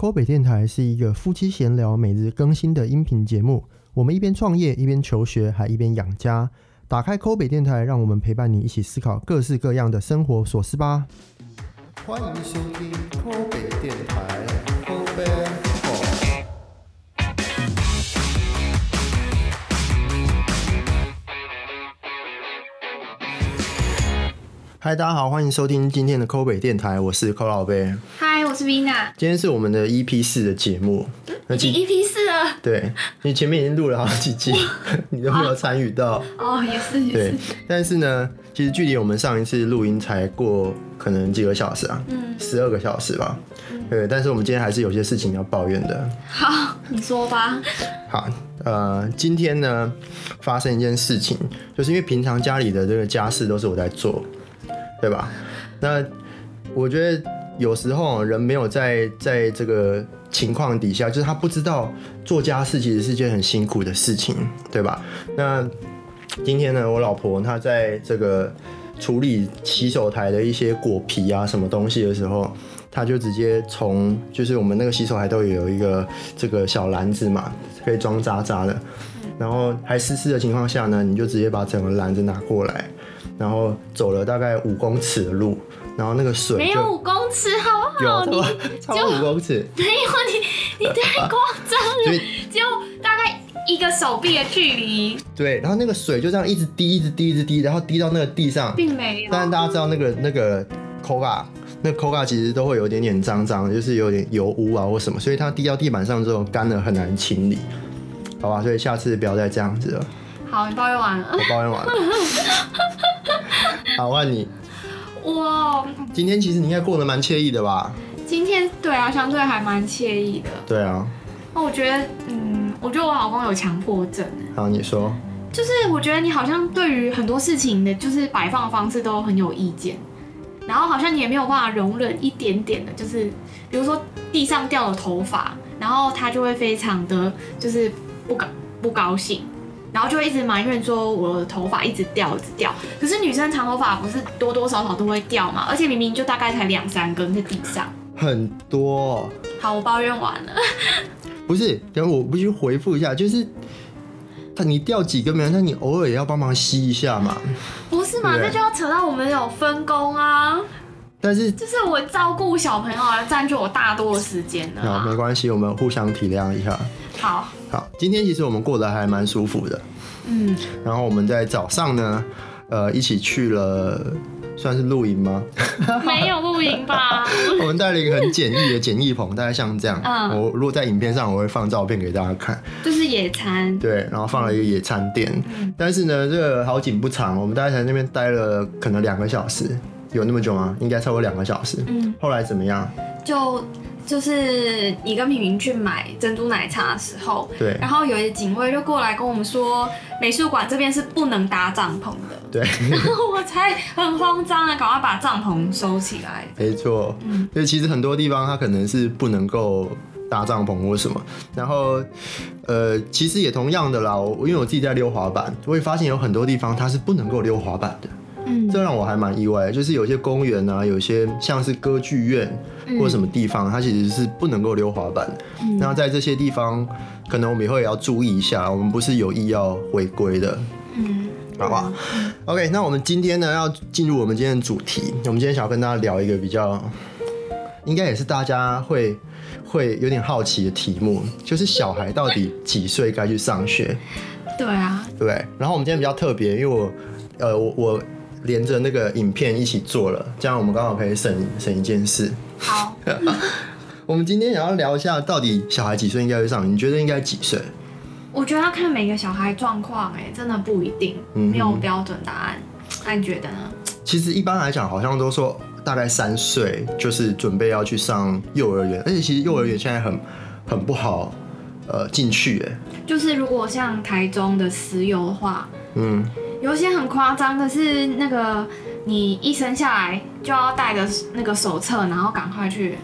抠北电台是一个夫妻闲聊、每日更新的音频节目。我们一边创业，一边求学，还一边养家。打开抠北电台，让我们陪伴你一起思考各式各样的生活琐事吧。欢迎收听抠北电台，抠北抠。嗨，大家好，欢迎收听今天的抠北电台，我是抠老贝。是 Vina。今天是我们的 EP 四的节目，那已经 EP 四了。对，你前面已经录了好几集，你都没有参与到。哦，也是也对是。，但是呢，其实距离我们上一次录音才过可能几个小时啊，嗯，十二个小时吧。对，但是我们今天还是有些事情要抱怨的。好，你说吧。好，呃，今天呢发生一件事情，就是因为平常家里的这个家事都是我在做，对吧？那我觉得有时候人没有在在这个情况底下，就是他不知道做家事其实是件很辛苦的事情，对吧？那今天呢，我老婆她在这个处理洗手台的一些果皮啊什么东西的时候，她就直接从就是我们那个洗手台都有一个这个小篮子嘛，可以装渣渣的，然后还湿湿的情况下呢，你就直接把整个篮子拿过来，然后走了大概五公尺的路，然后那个水没有五公尺，好不好？有超过你超过五公尺，没有你，你太夸张了所以，只有大概一个手臂的距离，对，然后那个水就这样一直滴，一直滴，一直滴，然后滴到那个地上，并没有。但是大家知道那个那个 Coca，那 Coca 其实都会有一点点脏脏，就是有点油污啊或什么，所以它滴到地板上之后干了很难清理，好吧？所以下次不要再这样子了。好，你抱怨完了我。抱怨完了，好，换你。我今天其实你应该过得蛮惬意的吧？今天对啊，相对还蛮惬意的。对啊，那我觉得，嗯，我觉得我老公有强迫症。好，你说。就是我觉得你好像对于很多事情的，就是摆放方式都很有意见，然后好像你也没有办法容忍一点点的，就是比如说地上掉了头发，然后他就会非常的就是不高不高兴，然后就会一直埋怨说我的头发一直掉一直掉。可是女生长头发不是多多少少都会掉嘛，而且明明就大概才两三根在地上。很多，好，我抱怨完了。不是，等我必须回复一下，就是。他你掉几根没有，那你偶尔也要帮忙吸一下嘛。不是嘛？对这就要扯到我们有分工啊，但是就是我照顾小朋友啊，占据我大多的时间的好，啊。没关系，我们互相体谅一下。好，好，今天其实我们过得还蛮舒服的。嗯，然后我们在早上呢，呃，一起去了，算是露营吗？没有露营吧？我们带了一个很简易的简易棚，大概像这样。嗯我如果在影片上，我会放照片给大家看。就是野餐。对，然后放了一个野餐垫。嗯但是呢，这个好景不长，我们大概在那边待了可能两个小时，有那么久吗？应该超过两个小时。嗯，后来怎么样？就就是你跟平平去买珍珠奶茶的时候，对然后有一个警卫就过来跟我们说，美术馆这边是不能搭帐篷的。对，然后我才很慌张啊，赶快把帐篷收起来。没错。嗯所以其实很多地方它可能是不能够搭帐篷或什么，然后呃，其实也同样的啦。我因为我自己在溜滑板，我也发现有很多地方它是不能够溜滑板的。嗯这让我还蛮意外，就是有些公园啊，有些像是歌剧院或者什么地方，它其实是不能够溜滑板的。那在这些地方，可能我们以后也要注意一下，我们不是有意要违规的，嗯，好不好？OK，那我们今天呢要进入我们今天的主题，我们今天想要跟大家聊一个比较，应该也是大家会会有点好奇的题目，就是小孩到底几岁该去上学？对啊，对？然后我们今天比较特别，因为我呃我我连着那个影片一起做了，这样我们刚好可以省省一件事。好，我们今天想要聊一下，到底小孩几岁应该会上？你觉得应该几岁？我觉得要看每个小孩状况，哎，真的不一定，没有标准答案。那你觉得呢？其实一般来讲，好像都说大概三岁就是准备要去上幼儿园，而且其实幼儿园现在很很不好呃进去，哎，就是如果像台中的石油的话，嗯，有些很夸张的是，那个你一生下来就要带着那个手册，然后赶快去，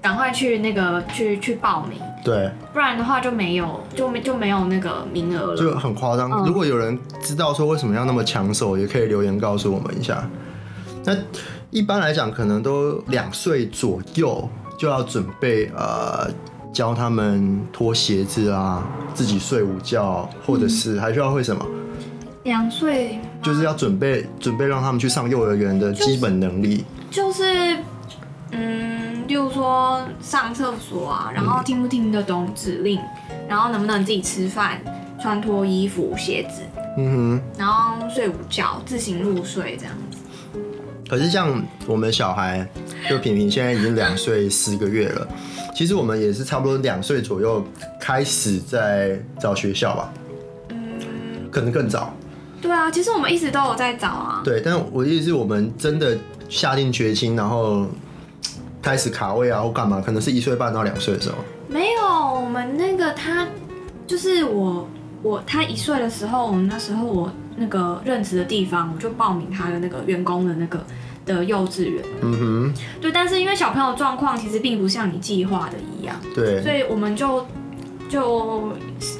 赶快去那个去去报名，对，不然的话就没有就没就没有那个名额了就。很夸张。嗯如果有人知道说为什么要那么抢手，也可以留言告诉我们一下。那一般来讲，可能都两岁左右就要准备呃教他们脱鞋子啊，自己睡午觉，或者是还需要会什么，两岁就是要准备准备让他们去上幼儿园的基本能力。就是，嗯，例如说上厕所啊，然后听不听得懂指令，然后能不能自己吃饭、穿脱衣服、鞋子，嗯哼然后睡午觉、自行入睡这样子。可是像我们小孩，就平平现在已经两岁四个月了，其实我们也是差不多两岁左右开始在找学校吧，嗯，可能更早。对啊，其实我们一直都有在找啊。对，但我的意思是我们真的下定决心，然后开始卡位啊或干嘛，可能是一岁半到两岁的时候。没有，我们那个他就是我我他一岁的时候，我们那时候我那个任职的地方，我就报名他的那个员工的那个的幼稚园。嗯哼对，但是因为小朋友状况其实并不像你计划的一样，哼，对，所以我们就就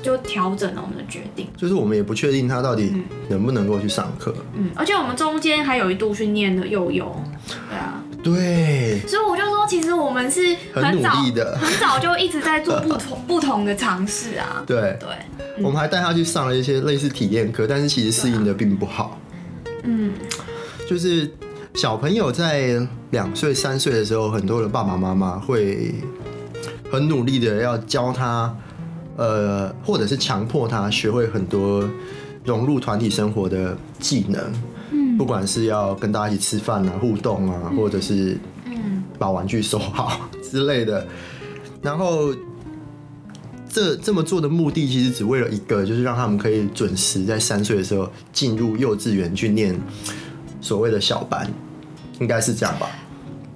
就调整了我们的决定。就是我们也不确定他到底嗯能不能够去上课。嗯，而且我们中间还有一度去念的幼幼，对啊，对，所以我就说，其实我们是很努早力的很早就一直在做不同不同的尝试啊。对，对，我们还带他去上了一些类似体验课，但是其实适应的并不好。嗯，就是小朋友在两岁、三岁的时候，很多的爸爸妈妈会很努力的要教他，呃，或者是强迫他学会很多融入团体生活的技能。嗯不管是要跟大家一起吃饭啊、互动啊，或者是嗯把玩具收好之类的。然后这这么做的目的，其实只为了一个，就是让他们可以准时在三岁的时候进入幼稚园去念所谓的小班，应该是这样吧？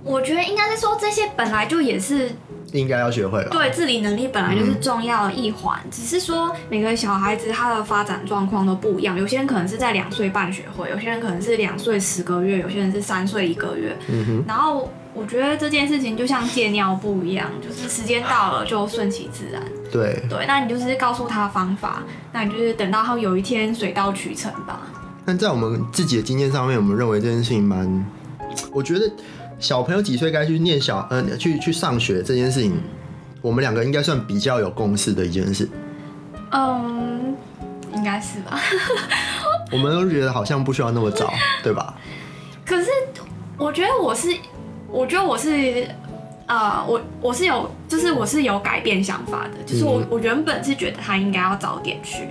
我觉得应该是说这些本来就也是应该要学会了。对自理能力本来就是重要的一环，只是说每个小孩子他的发展状况都不一样，有些人可能是在两岁半学会，有些人可能是两岁十个月，有些人是三岁一个月。嗯哼，然后我觉得这件事情就像戒尿布一样，就是时间到了就顺其自然。对，对，那你就是告诉他方法，那你就是等到他有一天水到渠成吧。但在我们自己的经验上面，我们认为这件事情蛮，我觉得小朋友几岁该去念小呃去去上学这件事情，我们两个应该算比较有共识的一件事。嗯，应该是吧。我们都觉得好像不需要那么早，对吧？可是我觉得我是，我觉得我是，呃，我我是有，就是我是有改变想法的，就是我、嗯我原本是觉得他应该要早点去，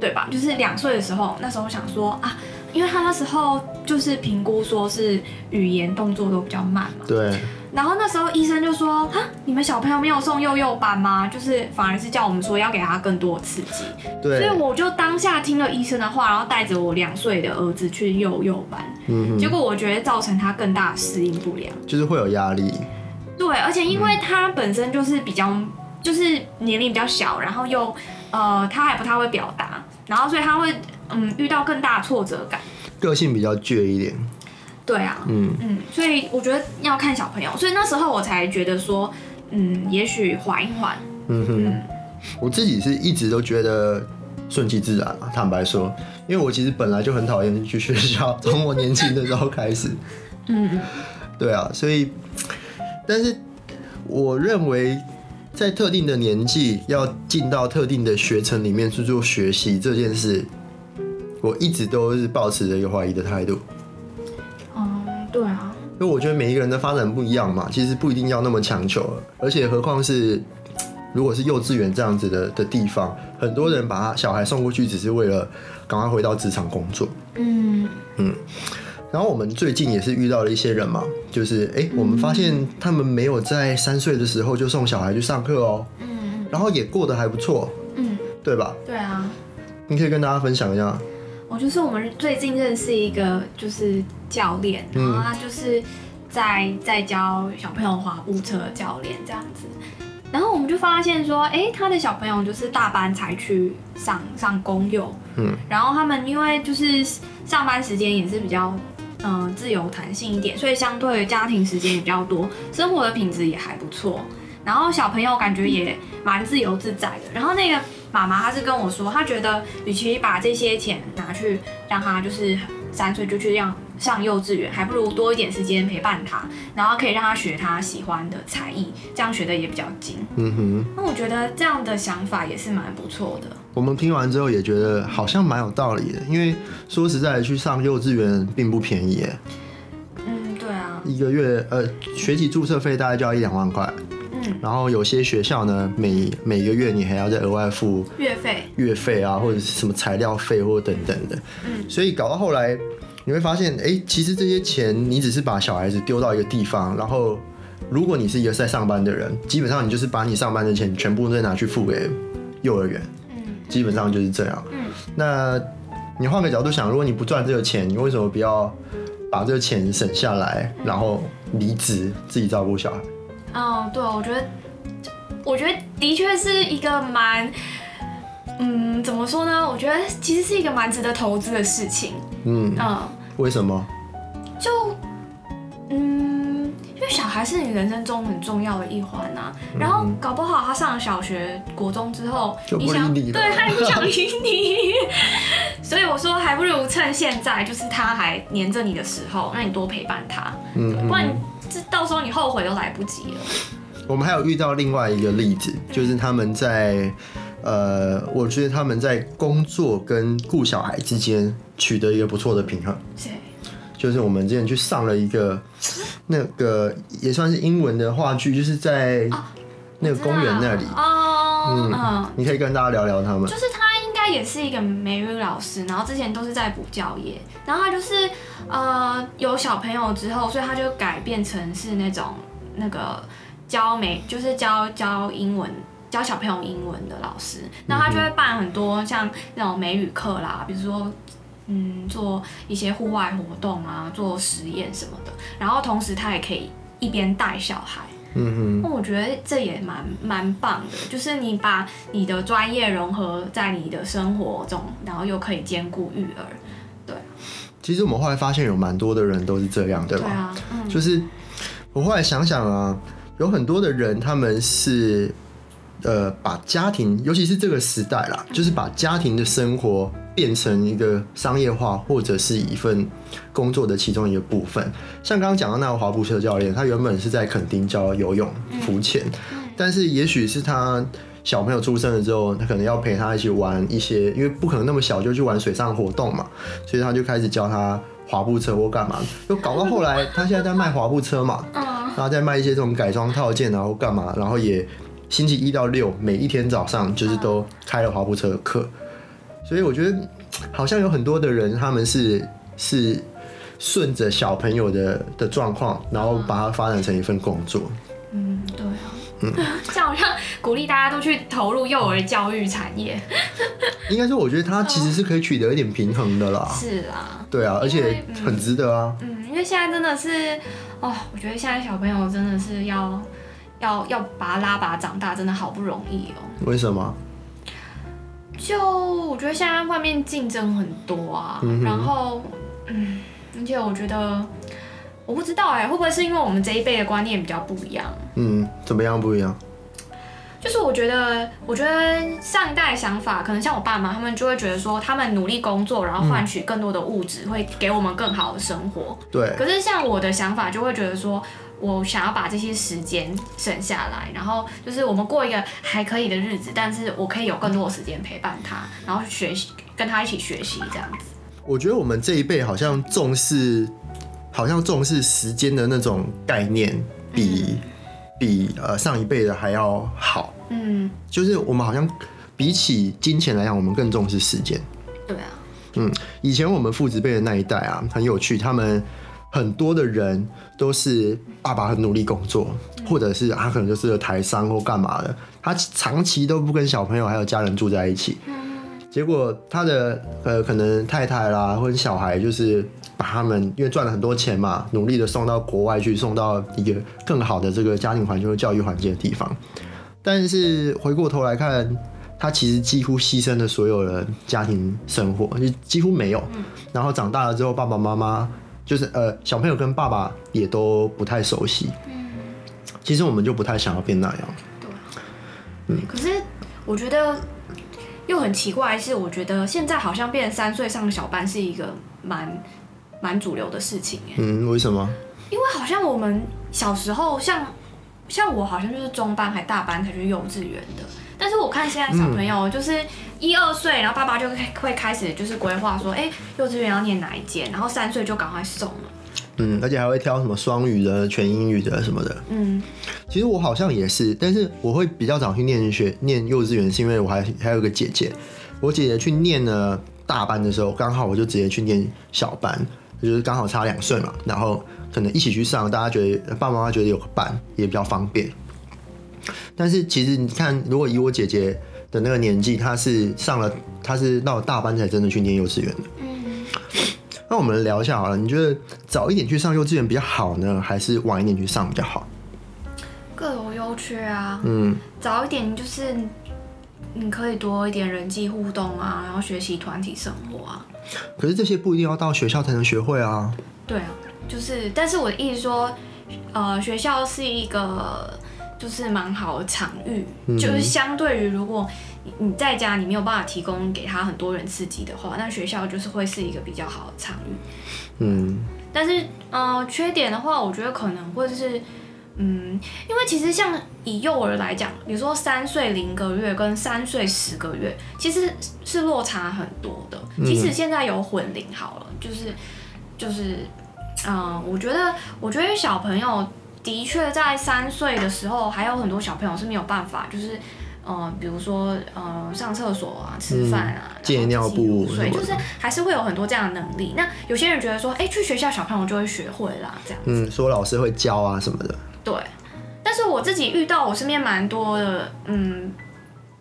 对吧？就是两岁的时候，那时候想说啊，因为他那时候就是评估说是语言动作都比较慢嘛，对，然后那时候医生就说啊，你们小朋友没有送幼幼班吗？就是反而是叫我们说要给他更多刺激，对所以，我就当下听了医生的话，然后带着我两岁的儿子去幼幼班。嗯，结果我觉得造成他更大的适应不良。就是会有压力，对，而且因为他本身就是比较，就是年龄比较小，然后又呃他还不太会表达，然后所以他会嗯遇到更大的挫折感。个性比较倔一点，对啊，嗯，嗯，所以我觉得要看小朋友，所以那时候我才觉得说，嗯，也许缓一缓，嗯哼，嗯。我自己是一直都觉得顺其自然嘛，坦白说，因为我其实本来就很讨厌去学校，从我年轻的时候开始，嗯嗯。对啊，所以，但是我认为。在特定的年纪要进到特定的学程里面去做学习这件事，我一直都是保持着一个怀疑的态度。嗯，对啊，因为我觉得每一个人的发展不一样嘛，其实不一定要那么强求，而且何况是如果是幼稚园这样子的的地方，很多人把他小孩送过去只是为了赶快回到职场工作。嗯嗯然后我们最近也是遇到了一些人嘛，就是哎、诶我们发现他们没有在三岁的时候就送小孩去上课哦，嗯然后也过得还不错，嗯，对吧？对啊。你可以跟大家分享一下。我就是我们最近认识一个就是教练，然嗯后他就是在在教小朋友滑步车教练这样子，然后我们就发现说，哎、他的小朋友就是大班才去上上公幼，嗯，然后他们因为就是上班时间也是比较。嗯，自由弹性一点，所以相对家庭时间也比较多，生活的品质也还不错。然后小朋友感觉也蛮自由自在的。然后那个妈妈她是跟我说，她觉得与其把这些钱拿去让他就是三岁就去让上幼稚园，还不如多一点时间陪伴他，然后可以让他学他喜欢的才艺，这样学的也比较精。嗯哼，那我觉得这样的想法也是蛮不错的。我们听完之后也觉得好像蛮有道理的，因为说实在的，去上幼稚园并不便宜耶，嗯，对啊，一个月呃学籍注册费大概就要一两万块，嗯，然后有些学校呢每每个月你还要再额外付月费，月费啊，或者是什么材料费或等等的，嗯。所以搞到后来你会发现，哎、其实这些钱你只是把小孩子丢到一个地方，然后如果你是一个在上班的人，基本上你就是把你上班的钱全部都拿去付给幼儿园，嗯。基本上就是这样。嗯。那你换个角度想，如果你不赚这个钱，你为什么不要把这个钱省下来，然后离职自己照顾小孩？哦，对，我觉得，我觉得的确是一个蛮，嗯，怎么说呢？我觉得其实是一个蛮值得投资的事情。嗯，嗯，为什么？就，嗯，因为小孩是你人生中很重要的一环啊。然后搞不好他上了小学、国中之后，就不你想，理你了对他也不想理你。所以我说，还不如趁现在，就是他还黏着你的时候，让你多陪伴他，嗯，不然这到时候你后悔都来不及了。我们还有遇到另外一个例子，就是他们在，呃，我觉得他们在工作跟顾小孩之间取得一个不错的平衡。谁？就是我们之前去上了一个那个也算是英文的话剧，就是在那个公园那里。哦，嗯，你可以跟大家聊聊他们也是一个美语老师，然后之前都是在补教业，然后他就是呃有小朋友之后，所以他就改变成是那种那个教美，就是教教英文。教小朋友英文的老师，那他就会办很多像那种美语课啦，比如说，嗯，做一些户外活动啊，做实验什么的，然后同时他也可以一边带小孩，嗯那我觉得这也蛮蛮棒的，就是你把你的专业融合在你的生活中，然后又可以兼顾育儿。对，其实我们后来发现有蛮多的人都是这样，对吧？对啊，嗯，就是我后来想想啊，有很多的人他们是呃把家庭，尤其是这个时代啦，就是把家庭的生活变成一个商业化，或者是一份工作的其中一个部分。像刚刚讲到那个滑步车教练，他原本是在垦丁教游泳、浮潜，但是也许是他。小朋友出生了之后，他可能要陪他一起玩一些，因为不可能那么小就去玩水上活动嘛，所以他就开始教他滑步车或干嘛，就搞到后来，他现在在卖滑步车嘛，嗯然后在卖一些这种改装套件然后干嘛，然后也星期一到六每一天早上就是都开了滑步车的课，所以我觉得好像有很多的人他们是是顺着小朋友的的状况，然后把它发展成一份工作。嗯，对啊，这样好像鼓励大家都去投入幼儿教育产业。应该说，我觉得它其实是可以取得一点平衡的啦。是啊，对啊，而且嗯很值得啊。嗯，因为现在真的是，哦，我觉得现在小朋友真的是要要要把他拉拔长大，真的好不容易哦。为什么？就我觉得现在外面竞争很多啊，嗯然后嗯，而且我觉得我不知道哎、会不会是因为我们这一辈的观念比较不一样？嗯，怎么样不一样？就是我觉得，我觉得上一代的想法，可能像我爸妈，他们就会觉得说，他们努力工作，然后换取更多的物质，会给我们更好的生活。对，可是像我的想法，就会觉得说，我想要把这些时间省下来，然后就是我们过一个还可以的日子，但是我可以有更多的时间陪伴他，然后学习，跟他一起学习这样子。我觉得我们这一辈好像重视，好像重视时间的那种概念比，比呃上一辈的还要好。嗯，就是我们好像比起金钱来讲，我们更重视时间。对啊，嗯，以前我们父子辈的那一代啊，很有趣，他们很多的人都是爸爸很努力工作，或者是他可能就是台商或干嘛的，他长期都不跟小朋友还有家人住在一起。结果他的呃可能太太啦或者小孩就是把他们因为赚了很多钱嘛，努力的送到国外去，送到一个更好的这个家庭环境和教育环境的地方。但是回过头来看，他其实几乎牺牲了所有的家庭生活，就几乎没有。然后长大了之后，爸爸妈妈就是呃小朋友跟爸爸也都不太熟悉。嗯其实我们就不太想要变那样。对可是我觉得又很奇怪是，我觉得现在好像变成三岁上小班是一个蛮蛮主流的事情哎，嗯，为什么？因为好像我们小时候像像我好像就是中班还大班才去幼稚园的，看现在小朋友就是一二岁，然后爸爸就会会开始就是规划说，哎、幼稚园要念哪一间，然后三岁就赶快送了。嗯，而且还会挑什么双语的、全英语的什么的。嗯其实我好像也是，但是我会比较早去念学念幼稚园，是因为我还还有个姐姐，我姐姐去念了大班的时候，刚好我就直接去念小班，就是刚好差两岁嘛，然后可能一起去上，大家觉得爸爸妈妈觉得有个伴也比较方便。但是其实你看，如果以我姐姐的那个年纪，她是上了，她是到了大班才真的去念幼稚园的。嗯，那我们聊一下好了，你觉得早一点去上幼稚园比较好呢，还是晚一点去上比较好？各有优缺啊。嗯，早一点就是你可以多一点人际互动啊，然后学习团体生活啊。可是这些不一定要到学校才能学会啊。对啊，就是，但是我的意思说，呃，学校是一个就是蛮好的场域，嗯就是相对于如果你你在家你没有办法提供给他很多人刺激的话，那学校就是会是一个比较好的场域。嗯但是，呃，缺点的话，我觉得可能会是，嗯，因为其实像以幼儿来讲，比如说三岁零个月跟三岁十个月，其实是落差很多的。即使现在有混龄好了，就是就是，嗯、我觉得，我觉得小朋友的确在三岁的时候，还有很多小朋友是没有办法，就是。呃，比如说，呃，上厕所啊，吃饭啊，然后戒尿布什么的睡就是还是会有很多这样的能力。那有些人觉得说，哎、去学校小朋友就会学会啦，这样嗯，说老师会教啊什么的。对。但是我自己遇到我身边蛮多的，嗯，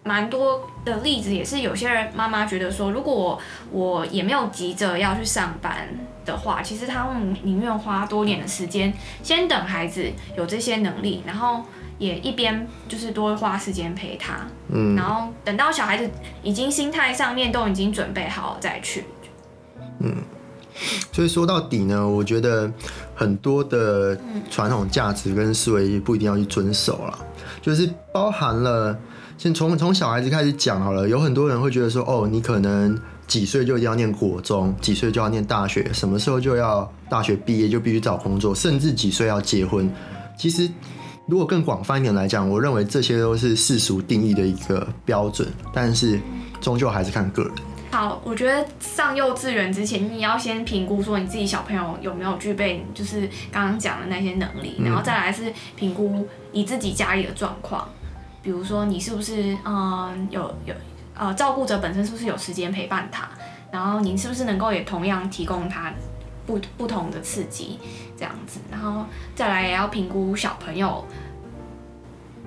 蛮多的例子，也是有些人妈妈觉得说，如果我我也没有急着要去上班的话，其实他们宁愿花多点的时间，先等孩子有这些能力，然后也一边就是多花时间陪他，嗯然后等到小孩子已经心态上面都已经准备好了再去。嗯所以说到底呢，我觉得很多的传统价值跟思维不一定要去遵守了，就是包含了先从从小孩子开始讲好了，有很多人会觉得说，哦，你可能几岁就一定要念国中，几岁就要念大学，什么时候就要大学毕业就必须找工作，甚至几岁要结婚。其实如果更广泛一点来讲，我认为这些都是世俗定义的一个标准，但是终究还是看个人。好，我觉得上幼稚园之前，你要先评估说你自己小朋友有没有具备，就是刚刚讲的那些能力，然后再来是评估你自己家里的状况，比如说你是不是嗯有有呃照顾者本身是不是有时间陪伴他，然后你是不是能够也同样提供他不不同的刺激这样子，然后再来也要评估小朋友。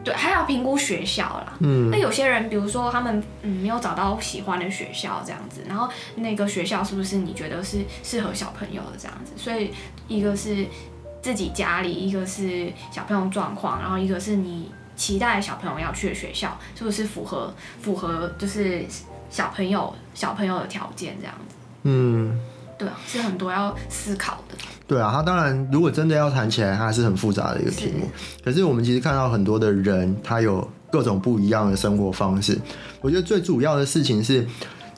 对，还要评估学校啦。嗯那有些人，比如说他们嗯没有找到喜欢的学校这样子，然后那个学校是不是你觉得是适合小朋友的这样子？所以一个是自己家里，一个是小朋友状况，然后一个是你期待小朋友要去的学校是不是符合符合就是小朋友小朋友的条件这样子？嗯。对啊，是很多要思考的。对啊，他当然，如果真的要谈起来，它还是很复杂的一个题目。可是我们其实看到很多的人，他有各种不一样的生活方式。我觉得最主要的事情是，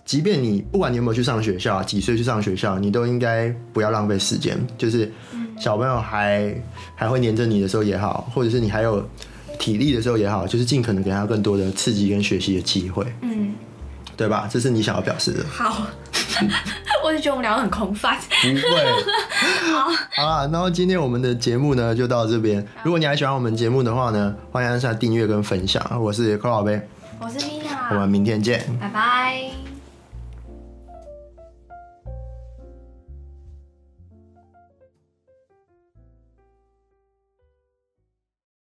即便你不管你有没有去上学校，几岁去上学校，你都应该不要浪费时间。就是小朋友还还会黏着你的时候也好，或者是你还有体力的时候也好，就是尽可能给他更多的刺激跟学习的机会，嗯，对吧？这是你想要表示的。好，我就觉得我们聊得很空泛。不会。好啦，然后今天我们的节目呢就到这边。如果你还喜欢我们节目的话呢，欢迎按下订阅跟分享。我是寇老贝，我是米我娜，们明天见。拜拜。